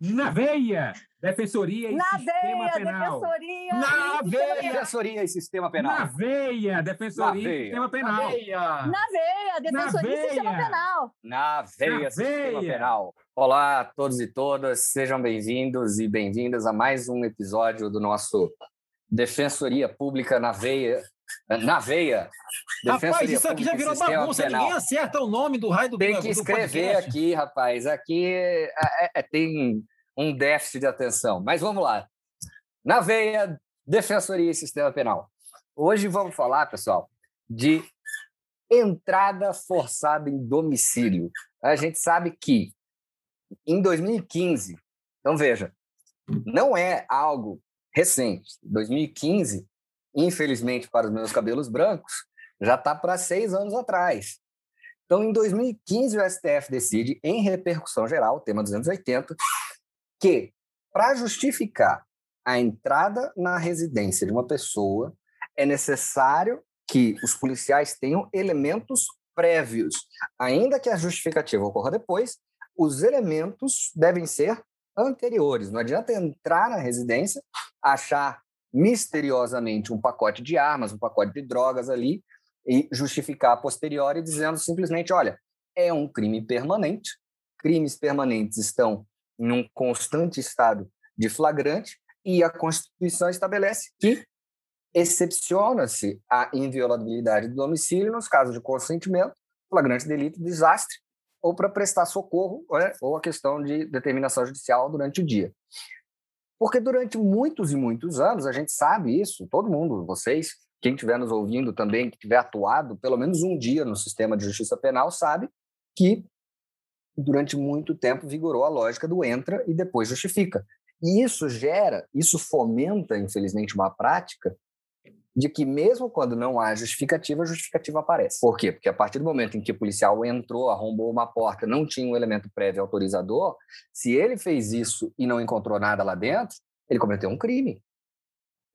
Na veia! Defensoria e Na Sistema veia, Penal. defensoria. Na veia! Defensoria e Sistema Penal. Na veia! Defensoria Na e veia. Sistema Penal. Na veia, defensoria e sistema veia. penal. Na veia, Na Sistema veia. Penal. Olá a todos e todas, sejam bem-vindos e bem-vindas a mais um episódio do nosso Defensoria Pública na Veia. Na veia. Rapaz, isso aqui já virou bagunça, Penal. ninguém acerta o nome do raio do Tem que escrever podcast. aqui, rapaz. Aqui é- é- é- tem um déficit de atenção. Mas vamos lá. Na veia, Defensoria e Sistema Penal. Hoje vamos falar, pessoal, de entrada forçada em domicílio. A gente sabe que em 2015, então veja, não é algo recente. 2015, infelizmente para os meus cabelos brancos, já está para seis anos atrás. Então, em 2015, o STF decide, em repercussão geral, tema 280, que para justificar a entrada na residência de uma pessoa, é necessário que os policiais tenham elementos prévios. Ainda que a justificativa ocorra depois, os elementos devem ser anteriores. Não adianta entrar na residência, achar misteriosamente um pacote de armas, um pacote de drogas ali e justificar a posteriori dizendo simplesmente, olha, é um crime permanente, crimes permanentes estão num constante estado de flagrante e a Constituição estabelece que excepciona-se a inviolabilidade do domicílio nos casos de consentimento, flagrante delito, desastre, ou para prestar socorro, né, ou a questão de determinação judicial durante o dia. Porque durante muitos e muitos anos, a gente sabe isso, todo mundo, vocês, quem estiver nos ouvindo também, que tiver atuado pelo menos um dia no sistema de justiça penal, sabe que durante muito tempo vigorou a lógica do entra e depois justifica. E isso gera, isso fomenta, infelizmente, uma prática de que mesmo quando não há justificativa, a justificativa aparece. Por quê? Porque a partir do momento em que o policial entrou, arrombou uma porta, não tinha um elemento prévio autorizador, se ele fez isso e não encontrou nada lá dentro, ele cometeu um crime.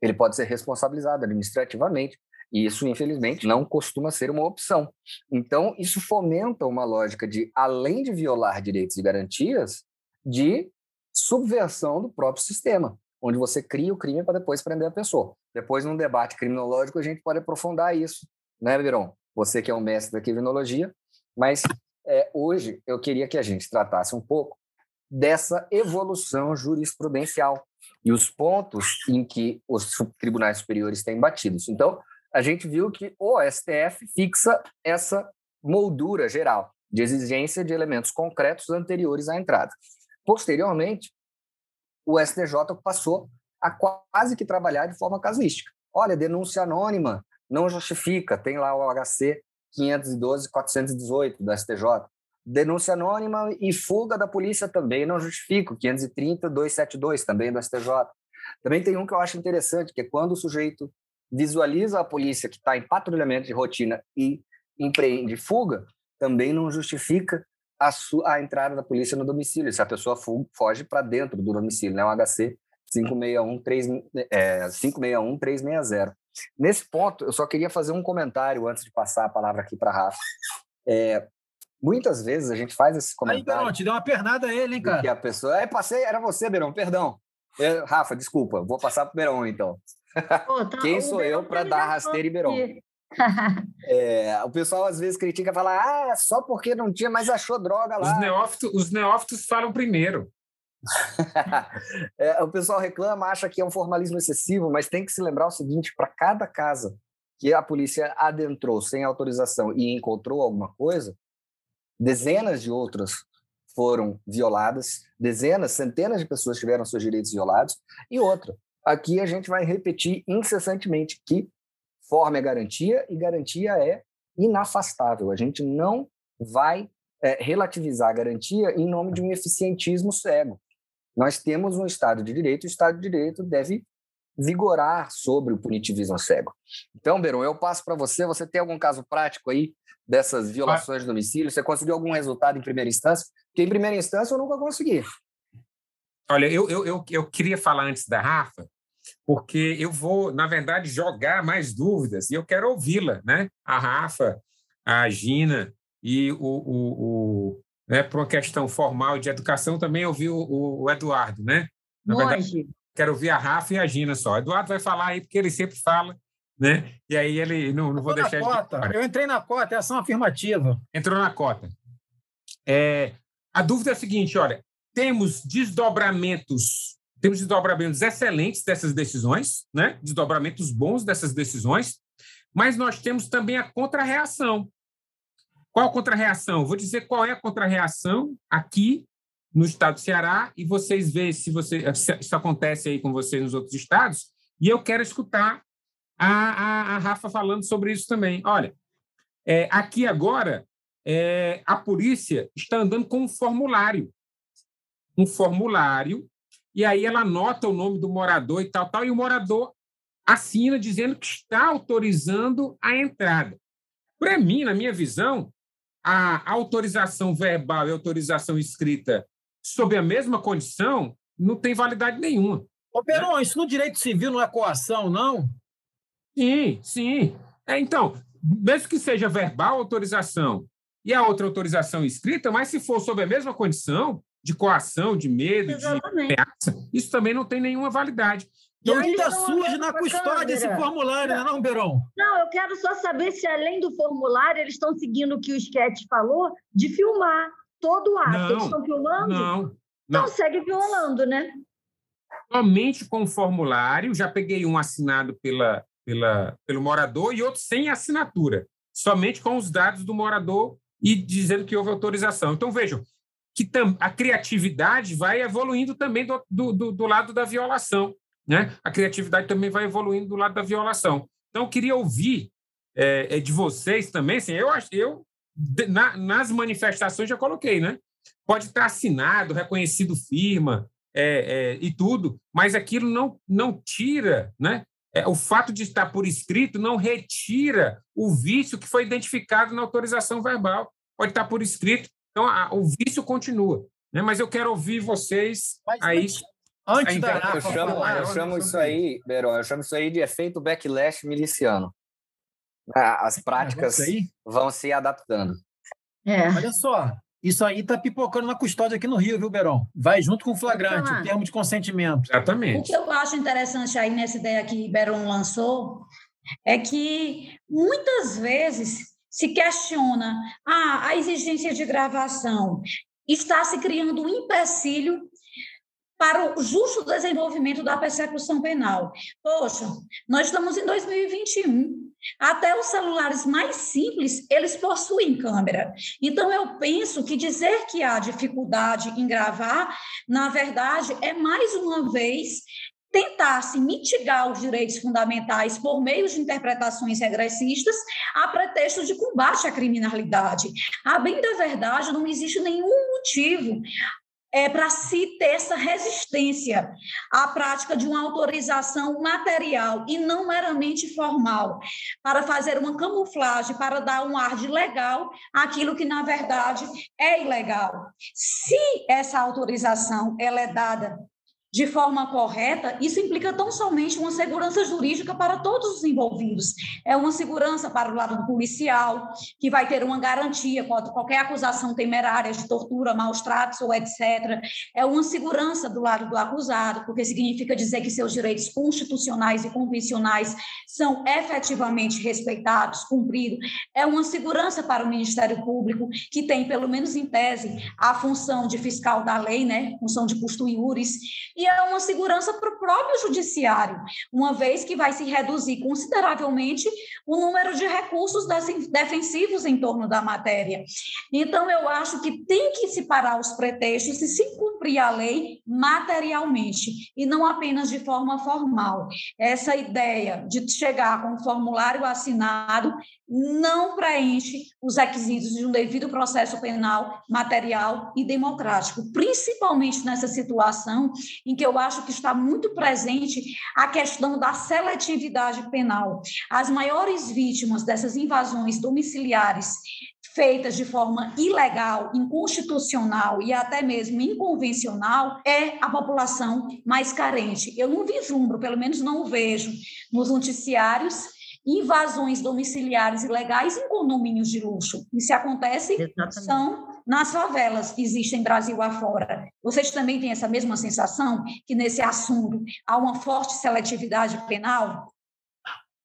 Ele pode ser responsabilizado administrativamente. E isso, infelizmente, não costuma ser uma opção. Então, isso fomenta uma lógica de, além de violar direitos e garantias, de subversão do próprio sistema, onde você cria o crime para depois prender a pessoa. Depois, num debate criminológico, a gente pode aprofundar isso, né, Viron? Você que é um mestre da criminologia, mas é, hoje eu queria que a gente tratasse um pouco dessa evolução jurisprudencial e os pontos em que os tribunais superiores têm batidos. Então, a gente viu que o STF fixa essa moldura geral de exigência de elementos concretos anteriores à entrada. Posteriormente, o STJ passou a quase que trabalhar de forma casuística. Olha, denúncia anônima não justifica, tem lá o HC 512-418 do STJ. Denúncia anônima e fuga da polícia também não justifica, 530-272 também do STJ. Também tem um que eu acho interessante, que é quando o sujeito visualiza a polícia que está em patrulhamento de rotina e empreende fuga, também não justifica a, a entrada da polícia no domicílio, se a pessoa foge para dentro do domicílio, né? O HC 561-360. É, 561-360. Nesse ponto, eu só queria fazer um comentário antes de passar a palavra aqui para a Rafa. É, muitas vezes a gente faz esse Aí, comentário Beron, te deu uma pernada a ele, hein, de que cara? a pessoa. É, passei, era você, Berão, perdão. Eu- Rafa, desculpa, vou passar para o Berão, então. Pô, tá- Quem sou eu tá dar ligado rasteira em Verão? aqui. É, o pessoal às vezes critica e fala, ah, só porque não tinha, mas achou droga lá. Os neófitos, os neófitos falam primeiro. É, o pessoal reclama, acha que é um formalismo excessivo, mas tem que se lembrar o seguinte: para cada casa que a polícia adentrou sem autorização e encontrou alguma coisa, dezenas de outras foram violadas, dezenas, centenas de pessoas tiveram seus direitos violados, e outra. Aqui a gente vai repetir incessantemente que forma é garantia e garantia é inafastável. A gente não vai é, relativizar a garantia em nome de um eficientismo cego. Nós temos um Estado de Direito, e o Estado de Direito deve vigorar sobre o punitivismo cego. Então, Beron, eu passo para você. Você tem algum caso prático aí dessas violações de domicílio? Você conseguiu algum resultado em primeira instância? Porque em primeira instância eu nunca consegui. Olha, eu, eu, eu, eu queria falar antes da Rafa, porque eu vou, na verdade, jogar mais dúvidas e eu quero ouvi-la, né? A Rafa, a Gina e o, o, o né, por uma questão formal de educação, também ouvi o, o, o Eduardo, né? Na verdade, quero ouvir a Rafa e a Gina só. O Eduardo vai falar aí, porque ele sempre fala, né? E aí ele não, não vou deixar ele. Cota. Eu entrei na cota, é ação afirmativa. Entrou na cota. É, a dúvida é a seguinte: olha, temos desdobramentos, temos desdobramentos excelentes dessas decisões, né? Desdobramentos bons dessas decisões, mas nós temos também a contrarreação. Qual a contrarreação? Vou dizer qual é a contrarreação aqui no estado do Ceará e vocês veem se, você, se isso acontece aí com vocês nos outros estados. E eu quero escutar a, a, a Rafa falando sobre isso também. Olha, é, aqui agora é, a polícia está andando com um formulário. Um formulário, e aí ela anota o nome do morador e tal, tal, e o morador assina dizendo que está autorizando a entrada. Para mim, na minha visão, a autorização verbal e autorização escrita sob a mesma condição não tem validade nenhuma. Ô, Peron, né? isso no direito civil não é coação, não? Sim, sim. É, então, mesmo que seja verbal autorização e a outra autorização escrita, mas se for sob a mesma condição de coação, de medo, Exatamente. de ameaça, isso também não tem nenhuma validade. E ainda surge na custódia esse formulário, não, é não, Beron? Não, eu quero só saber se, além do formulário, eles estão seguindo o que o Sketch falou de filmar todo o ato. Não, eles estão filmando? Não. Não então segue violando, né? Somente com o formulário, já peguei um assinado pela, pela, pelo morador e outro sem assinatura. Somente com os dados do morador e dizendo que houve autorização. Então, vejam, que a criatividade vai evoluindo também do, do, do lado da violação. Né? A criatividade também vai evoluindo do lado da violação. Então, eu queria ouvir é, é de vocês também. Assim, eu, eu na, nas manifestações já coloquei, né? Pode estar assinado, reconhecido firma é, é, e tudo, mas aquilo não, não tira, né? É, o fato de estar por escrito não retira o vício que foi identificado na autorização verbal. Pode estar por escrito, então a, o vício continua. Né? Mas eu quero ouvir vocês mas, aí. Antes da eu chamo, falar, eu chamo isso aí, Beron, eu chamo isso aí de efeito backlash miliciano. As práticas vão se adaptando. É. Olha só, isso aí está pipocando na custódia aqui no Rio, viu, Beron? Vai junto com o flagrante, o termo de consentimento. Exatamente. O que eu acho interessante aí nessa ideia que Beron lançou é que muitas vezes se questiona ah, a exigência de gravação. Está se criando um empecilho para o justo desenvolvimento da persecução penal. Poxa, nós estamos em 2021. Até os celulares mais simples, eles possuem câmera. Então, eu penso que dizer que há dificuldade em gravar, na verdade, é mais uma vez tentar se mitigar os direitos fundamentais por meio de interpretações regressistas a pretexto de combate à criminalidade. A bem da verdade, não existe nenhum motivo é, para se ter essa resistência à prática de uma autorização material e não meramente formal, para fazer uma camuflagem, para dar um ar de legal àquilo que, na verdade, é ilegal. Se essa autorização ela é dada de forma correta, isso implica tão somente uma segurança jurídica para todos os envolvidos. É uma segurança para o lado do policial, que vai ter uma garantia contra qualquer acusação temerária de tortura, maus tratos ou etc. É uma segurança do lado do acusado, porque significa dizer que seus direitos constitucionais e convencionais são efetivamente respeitados, cumpridos. É uma segurança para o Ministério Público, que tem, pelo menos em tese, a função de fiscal da lei, né? função de custo iuris, e é uma segurança para o próprio judiciário, uma vez que vai se reduzir consideravelmente o número de recursos defensivos em torno da matéria. Então, eu acho que tem que se parar os pretextos e se cumprir a lei materialmente, e não apenas de forma formal. Essa ideia de chegar com um formulário assinado não preenche os requisitos de um devido processo penal, material e democrático, principalmente nessa situação em que eu acho que está muito presente a questão da seletividade penal. As maiores vítimas dessas invasões domiciliares feitas de forma ilegal, inconstitucional e até mesmo inconvencional é a população mais carente. Eu não vislumbro, pelo menos não vejo nos noticiários invasões domiciliares ilegais em condomínios de luxo. E se acontece, Exatamente. são nas favelas que existem Brasil afora. Vocês também têm essa mesma sensação que nesse assunto há uma forte seletividade penal?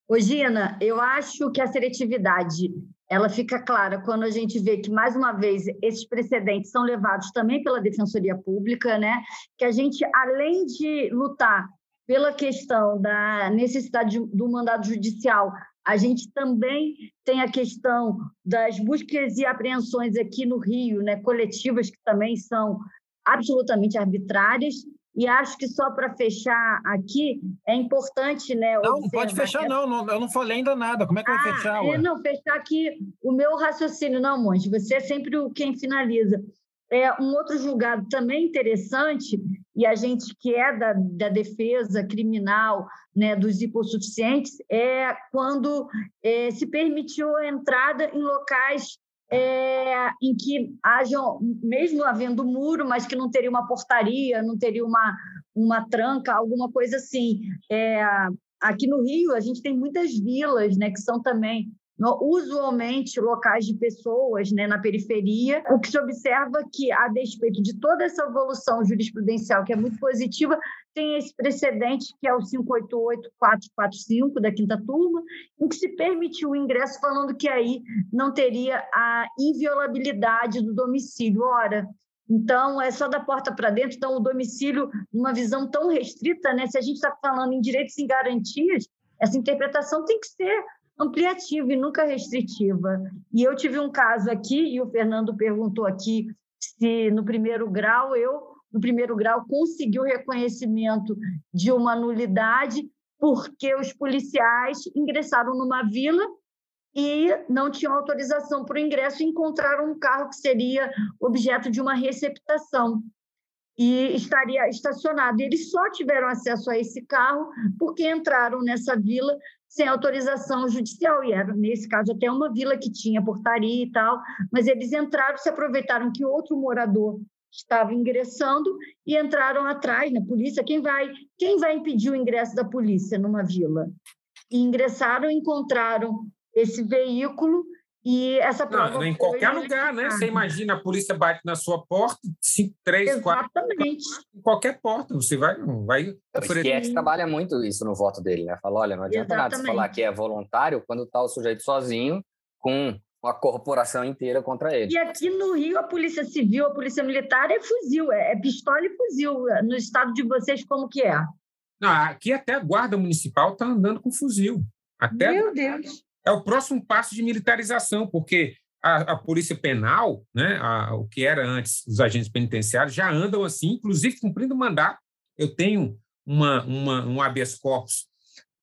Ô, Gina, eu acho que a seletividade ela fica clara quando a gente vê que, mais uma vez, esses precedentes são levados também pela Defensoria Pública, né? que a gente, além de lutar pela questão da necessidade do mandado judicial, a gente também tem a questão das buscas e apreensões aqui no Rio, né, coletivas que também são absolutamente arbitrárias. E acho que só para fechar aqui, é importante, né? Não, não pode fechar, não, não. Eu não falei ainda nada. Como é que ah, vai fechar? Ué? Não, fechar aqui o meu raciocínio, não, Monte. Você é sempre o quem finaliza. É, um outro julgado também interessante, e a gente que é da, da defesa criminal né, dos hipossuficientes, é quando é, se permitiu a entrada em locais é, em que hajam, mesmo havendo muro, mas que não teria uma portaria, não teria uma, uma tranca, alguma coisa assim. É, aqui no Rio, a gente tem muitas vilas, né, que são também usualmente locais de pessoas né, na periferia. O que se observa que, a despeito de toda essa evolução jurisprudencial, que é muito positiva, tem esse precedente, que é o 588-445 da quinta turma, em que se permitiu o ingresso, falando que aí não teria a inviolabilidade do domicílio. Ora, então, é só da porta para dentro. Então, o domicílio, numa visão tão restrita, né? se a gente está falando em direitos e garantias, essa interpretação tem que ser ampliativa e nunca restritiva. E eu tive um caso aqui, e o Fernando perguntou aqui se no primeiro grau eu, no primeiro grau, consegui o reconhecimento de uma nulidade porque os policiais ingressaram numa vila e não tinham autorização para o ingresso e encontraram um carro que seria objeto de uma receptação e estaria estacionado. Eles só tiveram acesso a esse carro porque entraram nessa vila sem autorização judicial, e era, nesse caso, até uma vila que tinha portaria e tal, mas eles entraram, se aproveitaram que outro morador estava ingressando e entraram atrás na polícia. Quem vai, quem vai impedir o ingresso da polícia numa vila? E ingressaram, encontraram esse veículo e essa prova. Não, em qualquer lugar, né? Você imagina a polícia bate na sua porta, cinco, três, Exatamente. quatro. Em qualquer porta, você vai. vai o Schietti trabalha muito isso no voto dele, né? Fala: olha, não adianta Exatamente. nada você falar que é voluntário quando está o sujeito sozinho com uma corporação inteira contra ele. E aqui no Rio, a Polícia Civil, a Polícia Militar é fuzil, é, é pistola e fuzil. No estado de vocês, como que é? Não, aqui até a Guarda Municipal está andando com fuzil. Até Meu Deus! É o próximo passo de militarização, porque a, a polícia penal, né, a, o que era antes os agentes penitenciários, já andam assim, inclusive cumprindo mandato. Eu tenho uma, uma, um habeas corpus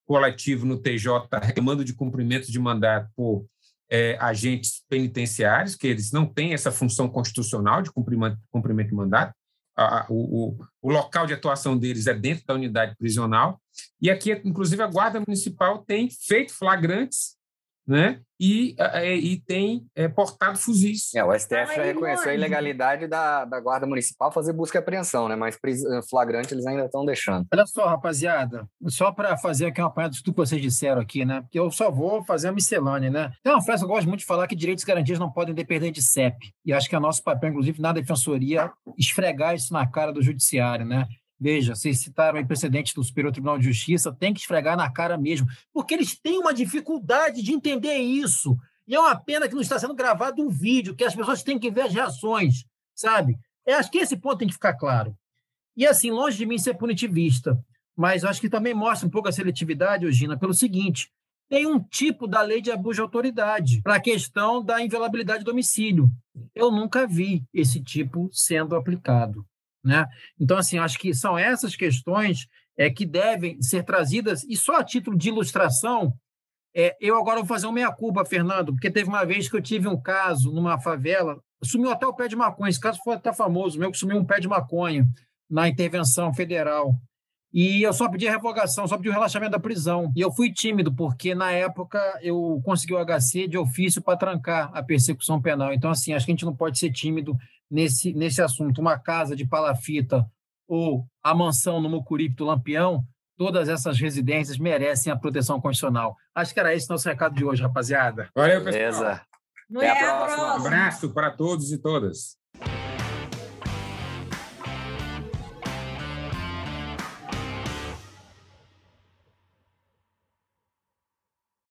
coletivo no TJ, remando de cumprimento de mandato por é, agentes penitenciários, que eles não têm essa função constitucional de cumprimento, cumprimento de mandato. A, o, o, o, local de atuação deles é dentro da unidade prisional. E aqui, inclusive, a Guarda Municipal tem feito flagrantes né? E, é, e tem é, portado fuzis. É, o STF já reconheceu a ilegalidade da, da Guarda Municipal fazer busca e apreensão, né? mas eh, flagrante eles ainda estão deixando. Olha só, rapaziada, só para fazer aqui uma apanhada de tudo que vocês disseram aqui, né? eu só vou fazer uma miscelânea, né? Tem uma frase que eu gosto muito de falar que direitos e garantias não podem depender de CEP. E acho que é nosso papel, inclusive, na defensoria, esfregar isso na cara do judiciário, né? Veja, vocês citaram aí precedentes do Superior Tribunal de Justiça, tem que esfregar na cara mesmo, porque eles têm uma dificuldade de entender isso. E é uma pena que não está sendo gravado um vídeo, que as pessoas têm que ver as reações, sabe? Eu acho que esse ponto tem que ficar claro. E assim, longe de mim ser punitivista, mas acho que também mostra um pouco a seletividade, Eugina, pelo seguinte: tem um tipo da lei de abuso de autoridade para a questão da inviolabilidade do domicílio. Eu nunca vi esse tipo sendo aplicado. Né? Então, assim, acho que são essas questões é, que devem ser trazidas, e só a título de ilustração, É, eu agora vou fazer uma meia-culpa, Fernando, porque teve uma vez que eu tive um caso numa favela, sumiu até o pé de maconha, esse caso foi até famoso, meu que sumiu um pé de maconha na intervenção federal. E eu só pedi a revogação, só pedi o relaxamento da prisão. E eu fui tímido, porque na época eu consegui o HC de ofício para trancar a persecução penal. Então, assim, acho que a gente não pode ser tímido nesse, nesse assunto. Uma casa de palafita ou a mansão no Mucuripe do Lampião, todas essas residências merecem a proteção constitucional. Acho que era esse nosso recado de hoje, rapaziada. Valeu, pessoal. Beleza. Até Até a a próxima. Um abraço para todos e todas.